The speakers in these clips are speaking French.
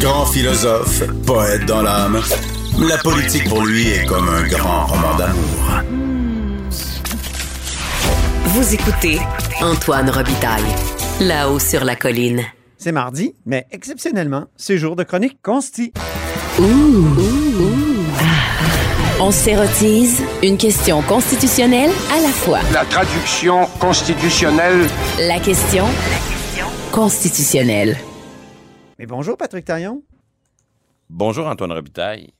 Grand philosophe, poète dans l'âme, la politique pour lui est comme un grand roman d'amour. Vous écoutez Antoine Robitaille, là-haut sur la colline. C'est mardi, mais exceptionnellement, c'est jour de chronique consti. On s'érotise une question constitutionnelle à la fois. La traduction constitutionnelle. La question constitutionnelle. Mais bonjour Patrick Taillon. Bonjour Antoine Robitaille.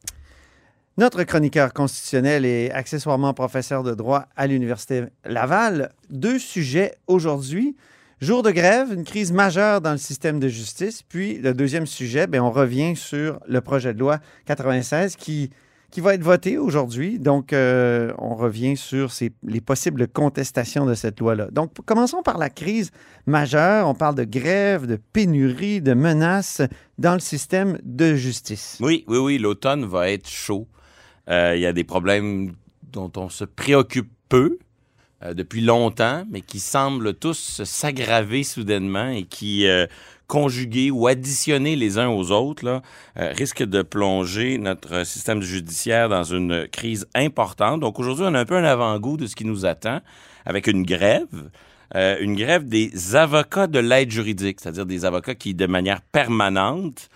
Notre chroniqueur constitutionnel et accessoirement professeur de droit à l'Université Laval. Deux sujets aujourd'hui. Jour de grève, une crise majeure dans le système de justice. Puis le deuxième sujet, bien, on revient sur le projet de loi 96 qui, qui va être voté aujourd'hui. Donc, euh, on revient sur les possibles contestations de cette loi-là. Donc, commençons par la crise majeure. On parle de grève, de pénurie, de menaces dans le système de justice. Oui, oui, oui, l'automne va être chaud. Euh, Il y a des problèmes dont on se préoccupe peu euh, depuis longtemps, mais qui semblent tous s'aggraver soudainement et qui, conjugués ou additionnés les uns aux autres, là, euh, risquent de plonger notre système judiciaire dans une crise importante. Donc aujourd'hui, on a un peu un avant-goût de ce qui nous attend avec une grève. Euh, une grève des avocats de l'aide juridique, c'est-à-dire des avocats qui, de manière permanente,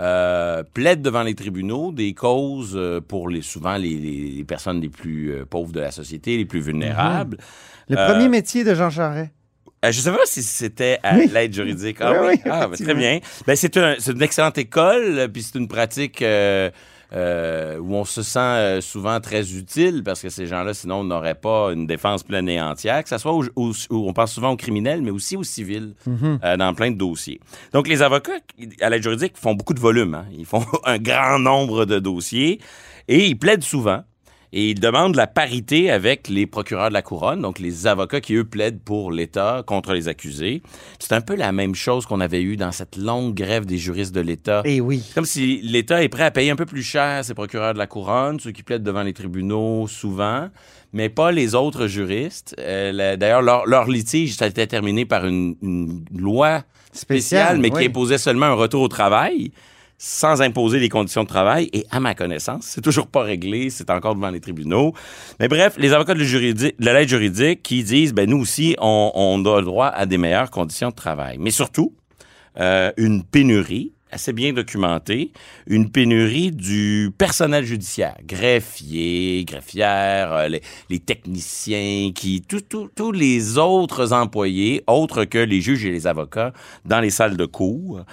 euh, plaident devant les tribunaux des causes pour les, souvent les, personnes les plus pauvres de la société, les plus vulnérables. Le premier métier de Jean Charest. Euh, je ne sais pas si c'était à Oui. l'aide juridique. Ah Oui, oui, Ah, ben, très bien. Ben, c'est un- c'est une excellente école, puis c'est une pratique euh, euh, où on se sent souvent très utile parce que ces gens-là, sinon, n'auraient pas une défense pleine et entière, que ce soit au- au- on pense souvent aux criminels, mais aussi aux civils, Mhm. euh, dans plein de dossiers. Donc, les avocats à l'aide juridique font beaucoup de volume. hein. Ils font un grand nombre de dossiers et ils plaident souvent. Et ils demandent la parité avec les procureurs de la couronne, donc les avocats qui, eux, plaident pour l'État contre les accusés. C'est un peu la même chose qu'on avait eu dans cette longue grève des juristes de l'État. Eh oui. Comme si l'État est prêt à payer un peu plus cher ses procureurs de la couronne, ceux qui plaident devant les tribunaux souvent, mais pas les autres juristes. Euh, D'ailleurs, leur, leur litige, ça a été terminé par une, une loi spéciale, mais oui. qui imposait seulement un retour au travail sans imposer les conditions de travail. Et à ma connaissance, c'est toujours pas réglé, c'est encore devant les tribunaux. Mais bref, les avocats de, de l'aide juridique qui disent, ben nous aussi, on, on a le droit à des meilleures conditions de travail. Mais surtout, euh, une pénurie assez bien documentée, une pénurie du personnel judiciaire, greffiers, greffières, euh, les, techniciens, qui tous les autres employés, autres que les juges et les avocats, dans les salles de cours.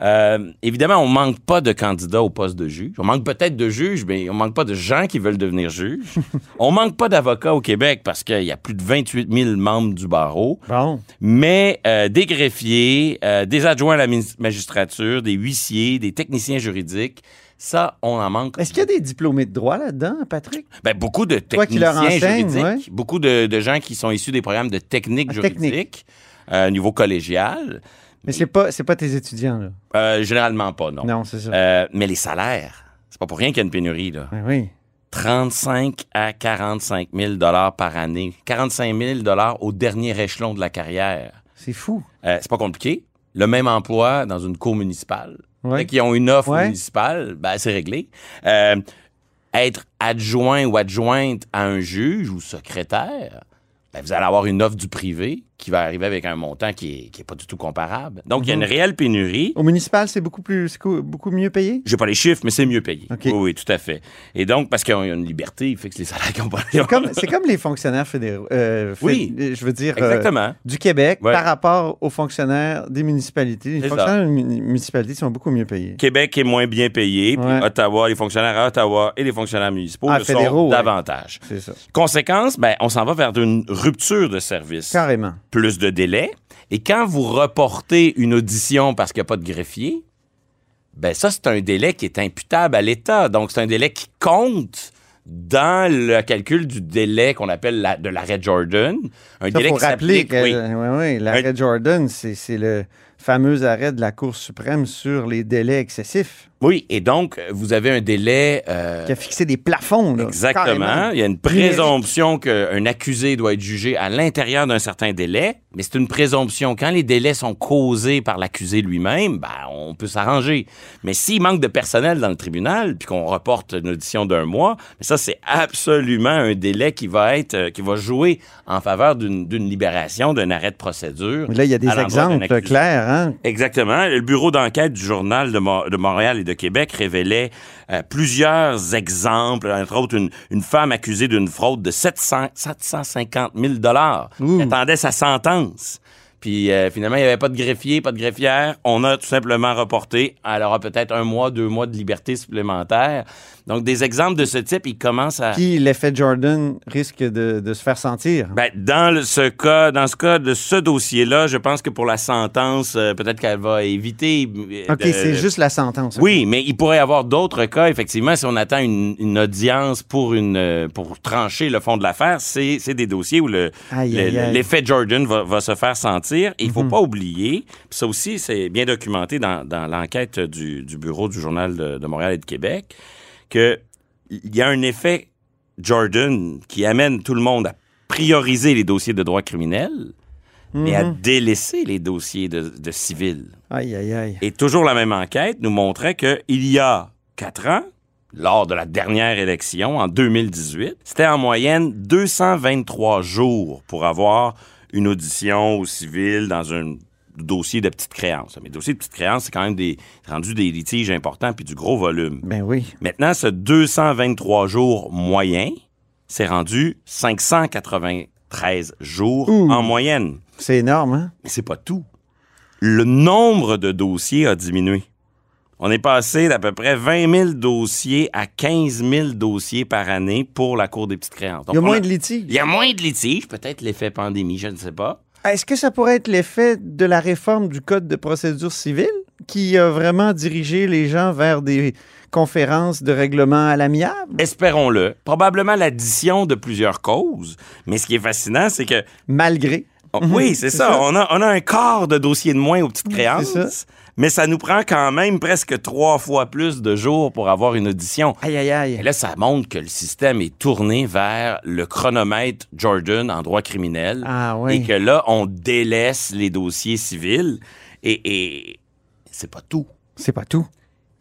Euh, évidemment, on manque pas de candidats au poste de juge. On manque peut-être de juges, mais on manque pas de gens qui veulent devenir juges. on manque pas d'avocats au Québec parce qu'il y a plus de 28 000 membres du barreau. Bon. Mais euh, des greffiers, euh, des adjoints à la magistrature, des huissiers, des techniciens juridiques, ça, on en manque. Est-ce qu'il y a des diplômés de droit là-dedans, Patrick? Ben, beaucoup de techniciens juridiques, ouais. beaucoup de, de gens qui sont issus des programmes de technique Ah, technique. juridique euh, au niveau collégial. Mais c'est pas, c'est pas tes étudiants, là. Euh, généralement pas, non. Non, c'est ça. Euh, mais les salaires, c'est pas pour rien qu'il y a une pénurie, là. Ben oui. 35 à 45 000 dollars par année. 45 000 dollars au dernier échelon de la carrière. C'est fou. Euh, c'est pas compliqué. Le même emploi dans une cour municipale. Ouais. Qu'ils ont une offre Ouais. municipale, ben, c'est réglé. Euh, être adjoint ou adjointe à un juge ou secrétaire, ben, vous allez avoir une offre du privé qui va arriver avec un montant qui est, qui est pas du tout comparable. Donc, il y a une Mhm. réelle pénurie. Au municipal, c'est beaucoup plus, beaucoup mieux payé? J'ai pas les chiffres, mais c'est mieux payé. Oui, oui, tout à fait. Et donc, parce qu'il y a une liberté, il fait que les salaires qui ont pas... C'est comme, les fonctionnaires fédéraux. euh, Oui. Je veux dire, euh, Exactement. du Québec Ouais. par rapport aux fonctionnaires des municipalités. Les fonctionnaires des muni- municipalités sont beaucoup mieux payés. Québec est moins bien payé, puis Ouais. Ottawa, les fonctionnaires à Ottawa et les fonctionnaires municipaux Ah, le fédéraux, sont ouais. davantage. C'est ça. Conséquence, ben, on s'en va vers une rupture de service. Carrément. Plus de délais. Et quand vous reportez une audition parce qu'il n'y a pas de greffier, ben ça, c'est un délai qui est imputable à l'État. Donc, c'est un délai qui compte dans le calcul du délai qu'on appelle la- de l'arrêt Jordan. Un Ça, délai faut qui rappeler que oui. ouais, ouais, l'arrêt Un- Jordan, c'est c'est le fameux arrêt de la Cour suprême sur les délais excessifs. Oui, et donc, vous avez un délai... euh, Qui a fixé des plafonds. Là, Exactement. carrément. Il y a une présomption qu'un accusé doit être jugé à l'intérieur d'un certain délai, mais c'est une présomption. Quand les délais sont causés par l'accusé lui-même, ben, on peut s'arranger. Mais s'il manque de personnel dans le tribunal, puis qu'on reporte une audition d'un mois, mais ça, c'est absolument un délai qui va être, euh, qui va jouer en faveur d'une libération, d'un arrêt de procédure. Mais Là, il y a des exemples clairs. Hein? Exactement. Le bureau d'enquête du Journal de, Mo- de Montréal et de Québec révélait euh, plusieurs exemples, entre autres une, une femme accusée d'une fraude de 700, 750 000 dollars attendait sa sentence. Puis euh, finalement, il n'y avait pas de greffier, pas de greffière. On a tout simplement reporté. Elle aura peut-être un mois, deux mois de liberté supplémentaire. Donc, des exemples de ce type, ils commencent à... Puis l'effet Jordan risque de, de se faire sentir. Ben, dans le- ce cas, dans ce cas de ce dossier-là, je pense que pour la sentence, euh, peut-être qu'elle va éviter. euh, OK, c'est juste la sentence. Oui, mais il pourrait y avoir d'autres cas, effectivement, si on attend une, une audience pour une euh, pour trancher le fond de l'affaire, c'est des dossiers où le Aïe, le- l'effet Jordan va, va se faire sentir. Et il Mhm. faut pas oublier, ça aussi, c'est bien documenté dans, dans l'enquête du, du bureau du Journal de, de Montréal et de Québec, que il y a un effet Jordan qui amène tout le monde à prioriser les dossiers de droit criminel, mais à Mhm. délaisser les dossiers de, de civil. Aïe, aïe, aïe. Et toujours la même enquête nous montrait qu'il y a quatre ans, lors de la dernière élection, en 2018, c'était en moyenne 223 jours pour avoir une audition au civil dans un dossier de petite créance. Mais dossier de petite créance, c'est quand même des, rendu des litiges importants puis du gros volume. Ben oui. Maintenant, ce 223 jours moyen, c'est rendu 593 jours Ouh. en moyenne. C'est énorme, hein? Mais c'est pas tout. Le nombre de dossiers a diminué. On est passé d'à peu près 20 000 dossiers à 15 000 dossiers par année pour la Cour des petites créances. Donc, Il y a moins de litiges. Il y a moins de litiges, peut-être l'effet pandémie, je ne sais pas. Est-ce que ça pourrait être l'effet de la réforme du Code de procédure civile qui a vraiment dirigé les gens vers des conférences de règlement à l'amiable? Espérons-le. Probablement l'addition de plusieurs causes. Mais ce qui est fascinant, c'est que Malgré. Oh, Oui, c'est ça. ça. On, a, on a un quart de dossiers de moins aux petites créances. Mais ça nous prend quand même presque trois fois plus de jours pour avoir une audition. Aïe, aïe, Et aïe. là, ça montre que le système est tourné vers le chronomètre Jordan en droit criminel. Ah oui. Et que là, on délaisse les dossiers civils. Et, et c'est pas tout. C'est pas tout.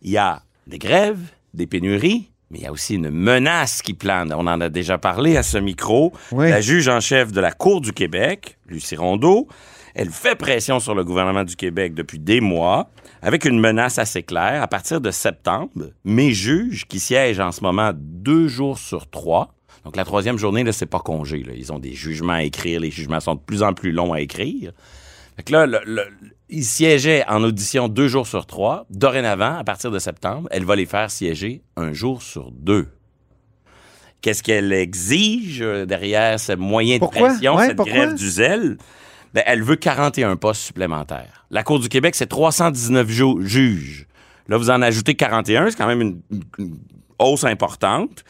Il y a des grèves, des pénuries, mais il y a aussi une menace qui plane. On en a déjà parlé à ce micro. Oui. La juge en chef de la Cour du Québec, Lucie Rondeau, elle fait pression sur le gouvernement du Québec depuis des mois, avec une menace assez claire. À partir de septembre, mes juges, qui siègent en ce moment deux jours sur trois, donc la troisième journée, là, c'est pas congé. là. Ils ont des jugements à écrire. Les jugements sont de plus en plus longs à écrire. Fait que là, le- le- il siégeait en audition deux jours sur trois. Dorénavant, à partir de septembre, elle va les faire siéger un jour sur deux. Qu'est-ce qu'elle exige euh, derrière ce moyen de Pourquoi? pression, Ouais, cette pourquoi? grève du zèle? Ben, elle veut 41 postes supplémentaires. La Cour du Québec, c'est 319 ju- juges. Là, vous en ajoutez 41, c'est quand même une, hausse importante.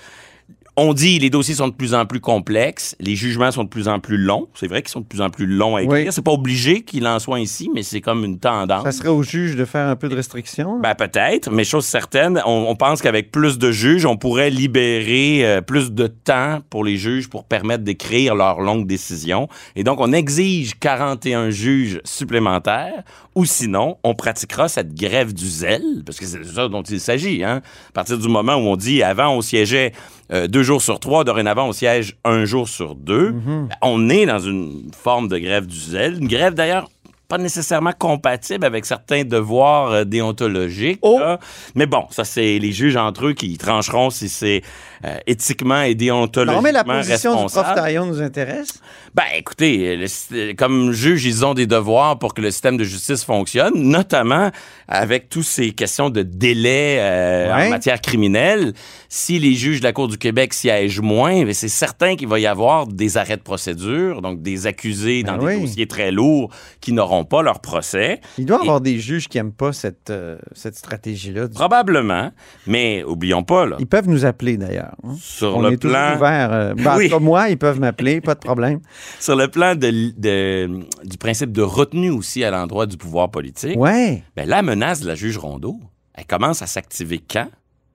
On dit les dossiers sont de plus en plus complexes, les jugements sont de plus en plus longs. C'est vrai qu'ils sont de plus en plus longs à écrire. Oui. C'est pas obligé qu'il en soit ici, mais c'est comme une tendance. Ça serait au juge de faire un peu de restriction. Ben peut-être, mais chose certaine, on, on pense qu'avec plus de juges, on pourrait libérer euh, plus de temps pour les juges pour permettre d'écrire leurs longues décisions. Et donc, on exige 41 juges supplémentaires, ou sinon, on pratiquera cette grève du zèle, parce que c'est ça dont il s'agit. Hein? À partir du moment où on dit, avant, on siégeait euh, deux jours sur trois, dorénavant, on siège un jour sur deux, ben, on est dans une forme de grève du zèle. Une grève, d'ailleurs, pas nécessairement compatible avec certains devoirs euh, déontologiques. Oh! là. Mais bon, ça, c'est les juges entre eux qui trancheront si c'est euh, éthiquement et déontologiquement non, mais la position du prof nous intéresse. Ben, écoutez, le sy- comme juge, ils ont des devoirs pour que le système de justice fonctionne, notamment avec toutes ces questions de délai euh, Ouais. en matière criminelle. Si les juges de la Cour du Québec siègent moins, ben, c'est certain qu'il va y avoir des arrêts de procédure, donc des accusés Ben dans oui. des dossiers très lourds qui n'auront pas leur procès. Il doit y Et- avoir des juges qui n'aiment pas cette, euh, cette stratégie-là. Probablement, mais oublions pas, là, Ils peuvent nous appeler d'ailleurs. hein. sur On le est plan... ouvert. euh, ben, Oui. cas, moi, ils peuvent m'appeler, pas de problème. Sur le plan de, de- du principe de retenue aussi à l'endroit du pouvoir politique, Ouais. ben, la menace de la juge Rondeau, elle commence à s'activer quand?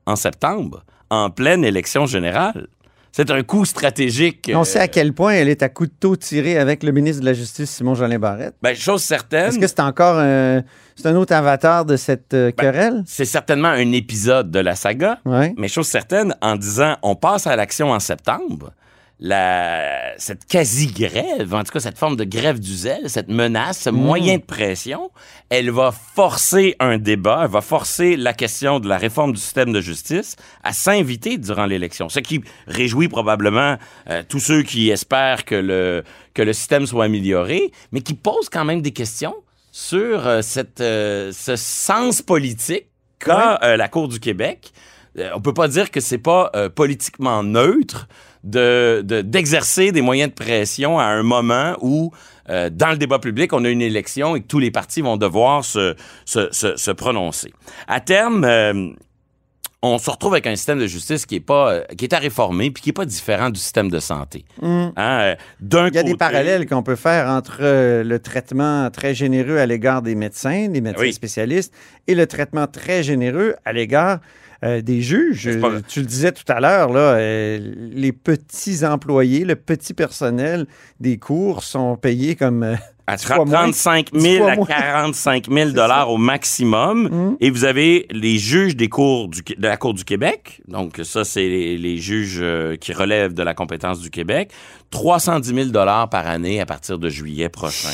En septembre, en pleine élection générale. C'est un coup stratégique. On sait euh, à quel point elle est à couteau tiré avec le ministre de la Justice, Simon Jolin Barrette. ben, chose certaine. Est-ce que c'est encore un, c'est un autre avatar de cette euh, Ben, querelle? C'est certainement un épisode de la saga, Oui. mais chose certaine, en disant on passe à l'action en septembre, la, cette quasi-grève, en tout cas cette forme de grève du zèle, cette menace, ce moyen de pression, elle va forcer un débat, elle va forcer la question de la réforme du système de justice à s'inviter durant l'élection. Ce qui réjouit probablement euh, tous ceux qui espèrent que le, que le système soit amélioré, mais qui pose quand même des questions sur euh, cette, euh, ce sens politique qu'a la Cour du Québec. On peut pas dire que c'est pas politiquement neutre de de- d'exercer des moyens de pression à un moment où euh, dans le débat public, on a une élection et que tous les partis vont devoir se, se, se, se prononcer. À terme, euh, on se retrouve avec un système de justice qui est pas euh, qui est à réformer puis qui est pas différent du système de santé. Hein, euh, D'un Mm. Il y a des parallèles qu'on peut faire entre euh, le traitement très généreux à l'égard des médecins, des médecins Oui. spécialistes, et le traitement très généreux à l'égard euh, des juges. Pas- Tu le disais tout à l'heure, là, euh, les petits employés, le petit personnel des cours sont payés comme euh, À Dix fois moins. 35 Dix 000 fois à moins. 45 000 dollars au maximum. Mhm. Et vous avez les juges des cours du, de la Cour du Québec. Donc, ça, c'est les, les juges euh, qui relèvent de la compétence du Québec. 310 000 dollars par année à partir de juillet prochain.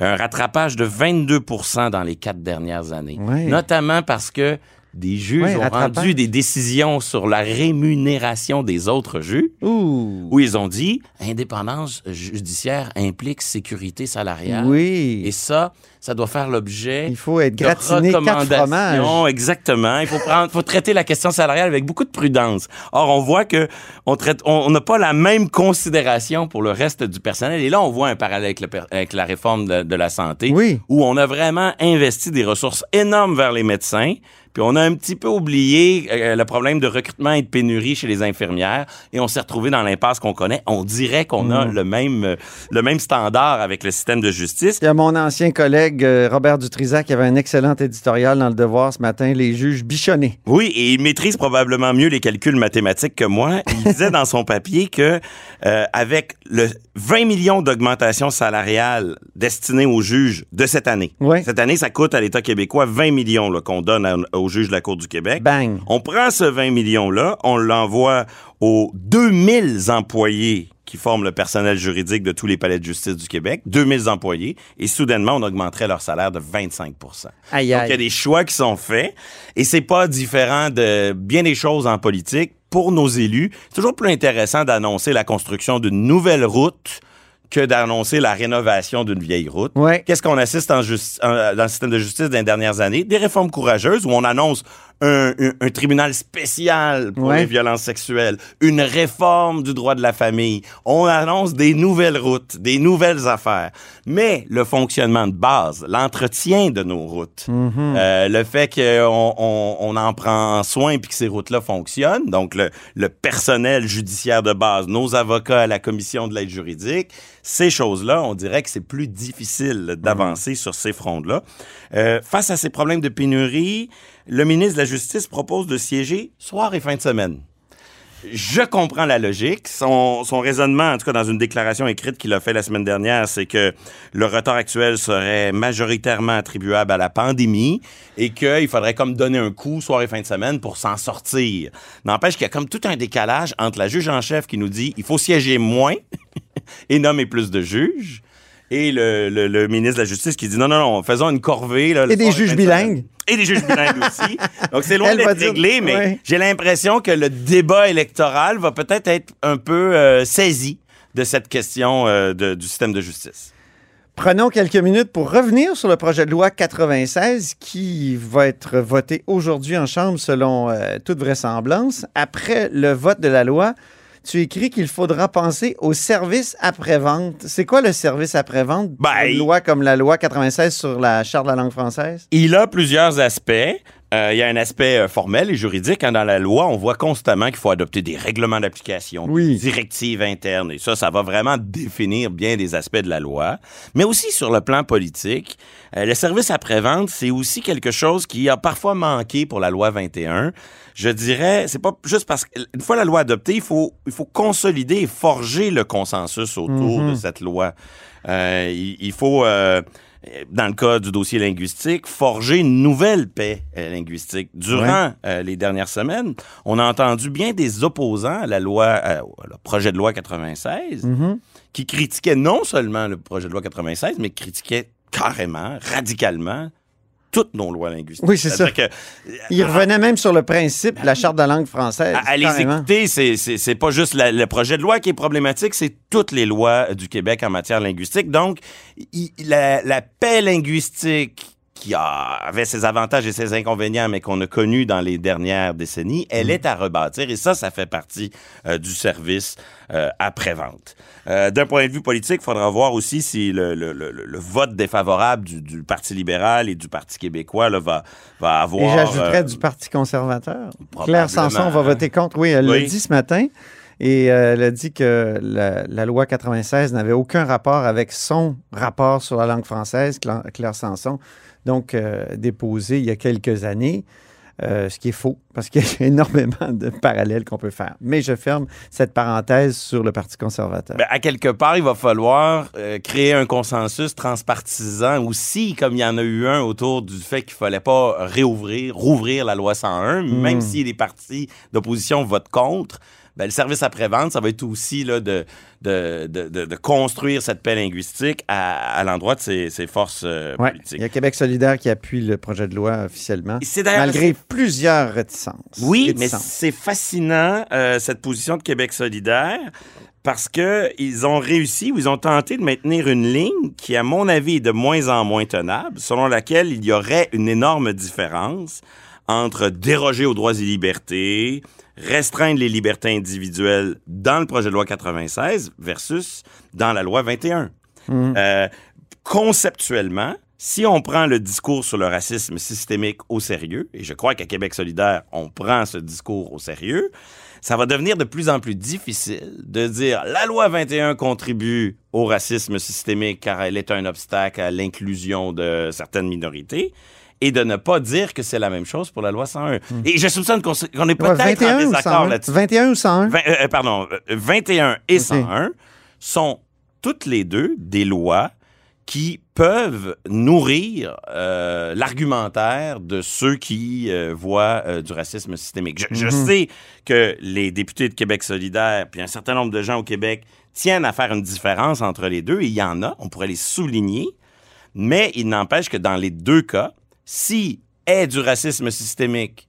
Un rattrapage de 22% dans les quatre dernières années. Ouais. Notamment parce que des juges ont rendu des décisions sur la rémunération des autres juges Ouh. où ils ont dit indépendance judiciaire implique sécurité salariale. Oui. Et ça, ça doit faire l'objet Il faut être gratiné quatre fromages. Exactement. Il faut prendre, faut traiter la question salariale avec beaucoup de prudence. Or, on voit que on traite, on n'a pas la même considération pour le reste du personnel. Et là, on voit un parallèle avec, le per- avec la réforme de, de la santé, Oui. où on a vraiment investi des ressources énormes vers les médecins. Puis on a un petit peu oublié euh, le problème de recrutement et de pénurie chez les infirmières et on s'est retrouvé dans l'impasse qu'on connaît. On dirait qu'on a Mm. le même euh, le même standard avec le système de justice. Il y a mon ancien collègue euh, Robert Dutrisac qui avait un excellent éditorial dans Le Devoir ce matin, Les juges bichonnés. Oui, et il maîtrise probablement mieux les calculs mathématiques que moi. Il disait dans son papier que euh, avec le 20 millions d'augmentation salariale destinée aux juges de cette année. Cette année, ça coûte à l'État québécois 20 millions qu'on donne à- aux juges de la Cour du Québec. Bang. On prend ce 20 millions-là, on l'envoie aux 2000 employés qui forment le personnel juridique de tous les palais de justice du Québec, 2000 employés, et soudainement, on augmenterait leur salaire de 25 Aïe, donc, il y a des choix qui sont faits et c'est pas différent de bien des choses en politique. Pour nos élus, c'est toujours plus intéressant d'annoncer la construction d'une nouvelle route que d'annoncer la rénovation d'une vieille route. Ouais. Qu'est-ce qu'on assiste en justi- en- dans le système de justice des dernières années? Des réformes courageuses où on annonce un, un- un tribunal spécial pour Ouais. les violences sexuelles, une réforme du droit de la famille. On annonce des nouvelles routes, des nouvelles affaires. Mais le fonctionnement de base, l'entretien de nos routes, Mhm. euh, le fait qu'on on, on en prend soin puis que ces routes-là fonctionnent, donc le, le personnel judiciaire de base, nos avocats à la commission de l'aide juridique, ces choses-là, on dirait que c'est plus difficile d'avancer sur ces fronts-là. Euh, face à ces problèmes de pénurie, le ministre de la Justice propose de siéger soir et fin de semaine. Je comprends la logique. Son, son raisonnement, en tout cas dans une déclaration écrite qu'il a fait la semaine dernière, c'est que le retard actuel serait majoritairement attribuable à la pandémie et qu'il faudrait comme donner un coup soir et fin de semaine pour s'en sortir. N'empêche qu'il y a comme tout un décalage entre la juge en chef qui nous dit il faut siéger moins et nommer plus de juges. Et le, le- le ministre de la Justice qui dit non, non, non, faisons une corvée. Là, Et des juges bilingues. Et des juges bilingues aussi. Donc, c'est loin d'être réglé, mais ouais. j'ai l'impression que le débat électoral va peut-être être un peu euh, saisi de cette question euh, de- du système de justice. Prenons quelques minutes pour revenir sur le projet de loi 96 qui va être voté aujourd'hui en Chambre selon euh, toute vraisemblance. Après le vote de la loi, tu écris qu'il faudra penser au service après-vente. C'est quoi le service après-vente? Ben, Une loi comme la loi 96 sur la Charte de la langue française? Il a plusieurs aspects. Euh, Il y a un aspect euh, formel et juridique. hein. Dans la loi, on voit constamment qu'il faut adopter des règlements d'application, Oui. des directives internes. Et ça, ça va vraiment définir bien des aspects de la loi. Mais aussi sur le plan politique, euh, le service après-vente, c'est aussi quelque chose qui a parfois manqué pour la loi 21. Je dirais, c'est pas juste parce qu'une fois la loi adoptée, il faut, il faut consolider et forger le consensus autour de cette loi. Euh, il, il faut... dans le cas du dossier linguistique, forger une nouvelle paix euh, linguistique. Durant euh, les dernières semaines, on a entendu bien des opposants à la loi, euh, le projet de loi 96, Mhm. qui critiquaient non seulement le projet de loi 96, mais critiquaient carrément, radicalement, toutes nos lois linguistiques. Oui, c'est ça. Que, Il revenait même sur le principe de la charte de la langue française. à, à les écouter, c'est- c'est c'est pas juste la- le projet de loi qui est problématique, c'est toutes les lois du Québec en matière linguistique. Donc, il- la, la paix linguistique qui avait ses avantages et ses inconvénients, mais qu'on a connus dans les dernières décennies, elle est à rebâtir et ça, ça fait partie euh, du service euh, après-vente. Euh, D'un point de vue politique, il faudra voir aussi si le, le- le- le vote défavorable du, du Parti libéral et du Parti québécois là, va, va avoir... Et j'ajouterais du Parti conservateur. Claire Sanson va voter contre. Oui, elle Oui. l'a dit ce matin. Et euh, elle a dit que la, la loi 96 n'avait aucun rapport avec son rapport sur la langue française, Cla- Claire Sanson, donc euh, déposé il y a quelques années. Euh, ce qui est faux, parce qu'il y a énormément de parallèles qu'on peut faire. Mais je ferme cette parenthèse sur le Parti conservateur. Ben, à quelque part, il va falloir euh, créer un consensus transpartisan aussi, comme il y en a eu un autour du fait qu'il fallait pas réouvrir, rouvrir la loi 101, même si les partis d'opposition votent contre. Ben, le service après-vente, ça va être aussi là, de, de, de, de- de construire cette paix linguistique à, à l'endroit de ses, ses forces euh, Ouais. politiques. Il y a Québec solidaire qui appuie le projet de loi officiellement, malgré plusieurs réticences. Oui, mais c'est fascinant, euh, cette position de Québec solidaire, parce que ils ont réussi ou ils ont tenté de maintenir une ligne qui, à mon avis, est de moins en moins tenable, selon laquelle il y aurait une énorme différence entre déroger aux droits et libertés, restreindre les libertés individuelles dans le projet de loi 96 versus dans la loi 21. Euh, conceptuellement, si on prend le discours sur le racisme systémique au sérieux, et je crois qu'à Québec solidaire, on prend ce discours au sérieux, ça va devenir de plus en plus difficile de dire la loi 21 contribue au racisme systémique car elle est un obstacle à l'inclusion de certaines minorités et de ne pas dire que c'est la même chose pour la loi 101. Et je soupçonne qu'on qu'on est peut-être en 21 ou désaccord 101? là-dessus. 21 ou 101? Vingt- euh, euh, pardon, euh, 21 et Ok. 101 sont toutes les deux des lois qui peuvent nourrir euh, l'argumentaire de ceux qui euh, voient euh, du racisme systémique. Je, je Mhm. sais que les députés de Québec solidaire, puis un certain nombre de gens au Québec tiennent à faire une différence entre les deux, et il y en a, on pourrait les souligner, mais il n'empêche que dans les deux cas, si est du racisme systémique,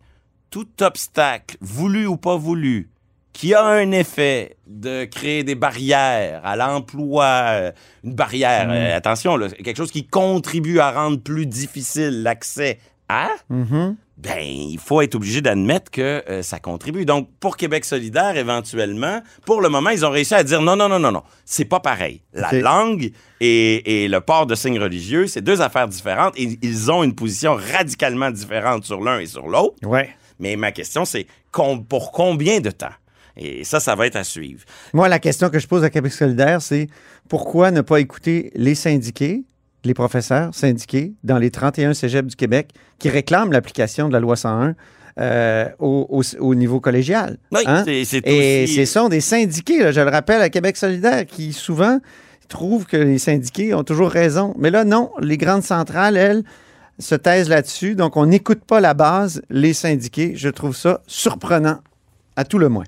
tout obstacle, voulu ou pas voulu, qui a un effet de créer des barrières à l'emploi, euh, une barrière, euh, attention, là, quelque chose qui contribue à rendre plus difficile l'accès à, Mhm. ben, il faut être obligé d'admettre que euh, ça contribue. Donc, pour Québec solidaire, éventuellement, pour le moment, ils ont réussi à dire non, non, non, non, non, c'est pas pareil. La langue et, et le port de signes religieux, c'est deux affaires différentes et ils ont une position radicalement différente sur l'un et sur l'autre. Ouais. Mais ma question, c'est com- pour combien de temps? Et ça, ça va être à suivre. Moi, la question que je pose à Québec solidaire, c'est pourquoi ne pas écouter les syndiqués, les professeurs syndiqués dans les 31 cégeps du Québec qui réclament l'application de la loi 101 euh, au, au- au niveau collégial? Oui, Hein? Et aussi- ce sont des syndiqués, là, je le rappelle, à Québec solidaire, qui souvent trouvent que les syndiqués ont toujours raison. Mais là, non, les grandes centrales, elles, se taisent là-dessus. Donc, on n'écoute pas la base, les syndiqués. Je trouve ça surprenant, à tout le moins.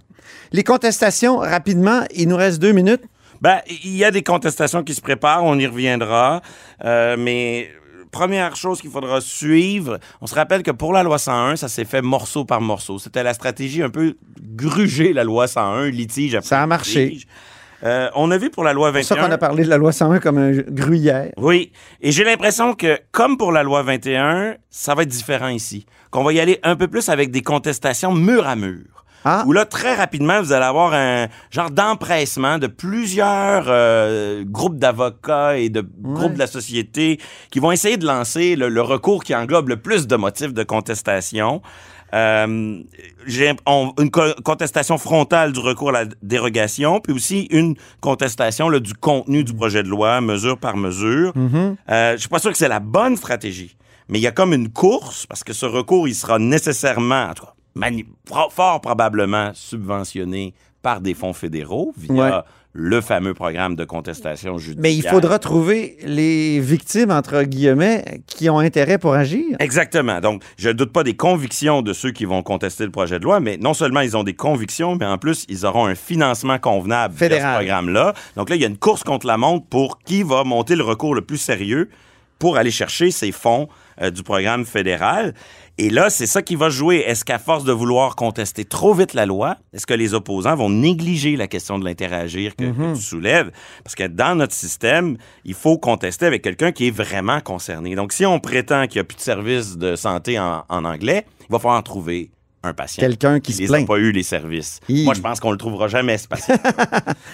Les contestations, rapidement, il nous reste deux minutes. Ben, il y a des contestations qui se préparent, on y reviendra, euh, mais première chose qu'il faudra suivre, on se rappelle que pour la loi 101, ça s'est fait morceau par morceau. C'était la stratégie un peu gruger la loi 101, litige après Ça a marché. litige. Euh, on a vu pour la loi C'est pour ça 21... qu'on a parlé de la loi 101 comme un gruyère. Oui, et j'ai l'impression que, comme pour la loi 21, ça va être différent ici. Qu'on va y aller un peu plus avec des contestations mur à mur. Ah. où là, très rapidement, vous allez avoir un genre d'empressement de plusieurs euh, groupes d'avocats et de groupes de la société qui vont essayer de lancer le, le recours qui englobe le plus de motifs de contestation. Euh, on- une co- contestation frontale du recours à la dérogation, puis aussi une contestation là, du contenu du projet de loi, mesure par mesure. Euh, je suis pas sûr que c'est la bonne stratégie, mais il y a comme une course parce que ce recours, il sera nécessairement, en tout cas, mani- pro- fort probablement subventionné par des fonds fédéraux via Ouais. le fameux programme de contestation judiciaire. Mais il faudra trouver les victimes, entre guillemets, qui ont intérêt pour agir. Exactement. Donc, je ne doute pas des convictions de ceux qui vont contester le projet de loi, mais non seulement ils ont des convictions, mais en plus, ils auront un financement convenable via Fédéral. ce programme-là. Donc là, il y a une course contre la montre pour qui va monter le recours le plus sérieux pour aller chercher ces fonds du programme fédéral. Et là, c'est ça qui va jouer. Est-ce qu'à force de vouloir contester trop vite la loi, est-ce que les opposants vont négliger la question de l'interagir que, que tu soulèves? Parce que dans notre système, il faut contester avec quelqu'un qui est vraiment concerné. Donc, si on prétend qu'il n'y a plus de services de santé en, en anglais, il va falloir en trouver un patient. Quelqu'un qui se les a plaint. pas eu les services. Hi. Moi, je pense qu'on le trouvera jamais, ce patient.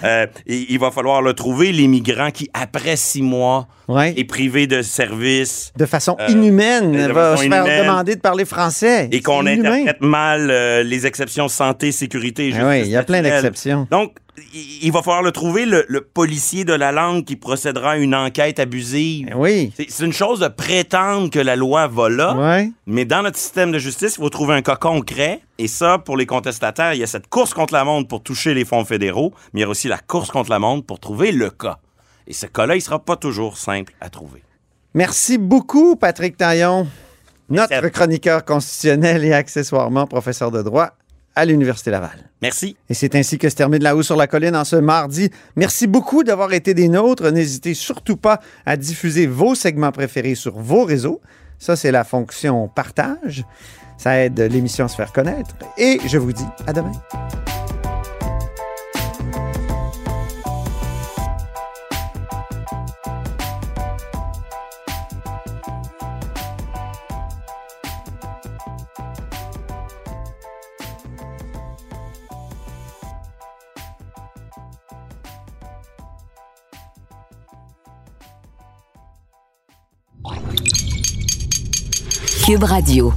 Euh, il, il va falloir le trouver, l'immigrant qui, après six mois, Ouais. est privé de services De façon Euh, inhumaine, de va façon se faire demander de parler français. et qu'on interprète mal euh, les exceptions santé, sécurité et Ah oui, il y a plein d'exceptions. Donc, il, va falloir le trouver, le, le policier de la langue qui procédera à une enquête abusive. Eh Oui. C'est- une chose de prétendre que la loi va là, Ouais. mais dans notre système de justice, il faut trouver un cas concret. Et ça, pour les contestataires, il y a cette course contre la montre pour toucher les fonds fédéraux, mais il y a aussi la course contre la montre pour trouver le cas. Et ce cas-là, il sera pas toujours simple à trouver. Merci beaucoup, Patrick Taillon, notre chroniqueur constitutionnel et accessoirement professeur de droit à l'Université Laval. Merci. Et c'est ainsi que se termine La Haut sur la Colline en ce mardi. Merci beaucoup d'avoir été des nôtres. N'hésitez surtout pas à diffuser vos segments préférés sur vos réseaux. Ça, c'est la fonction partage. Ça aide l'émission à se faire connaître. Et je vous dis à demain. Cube Radio.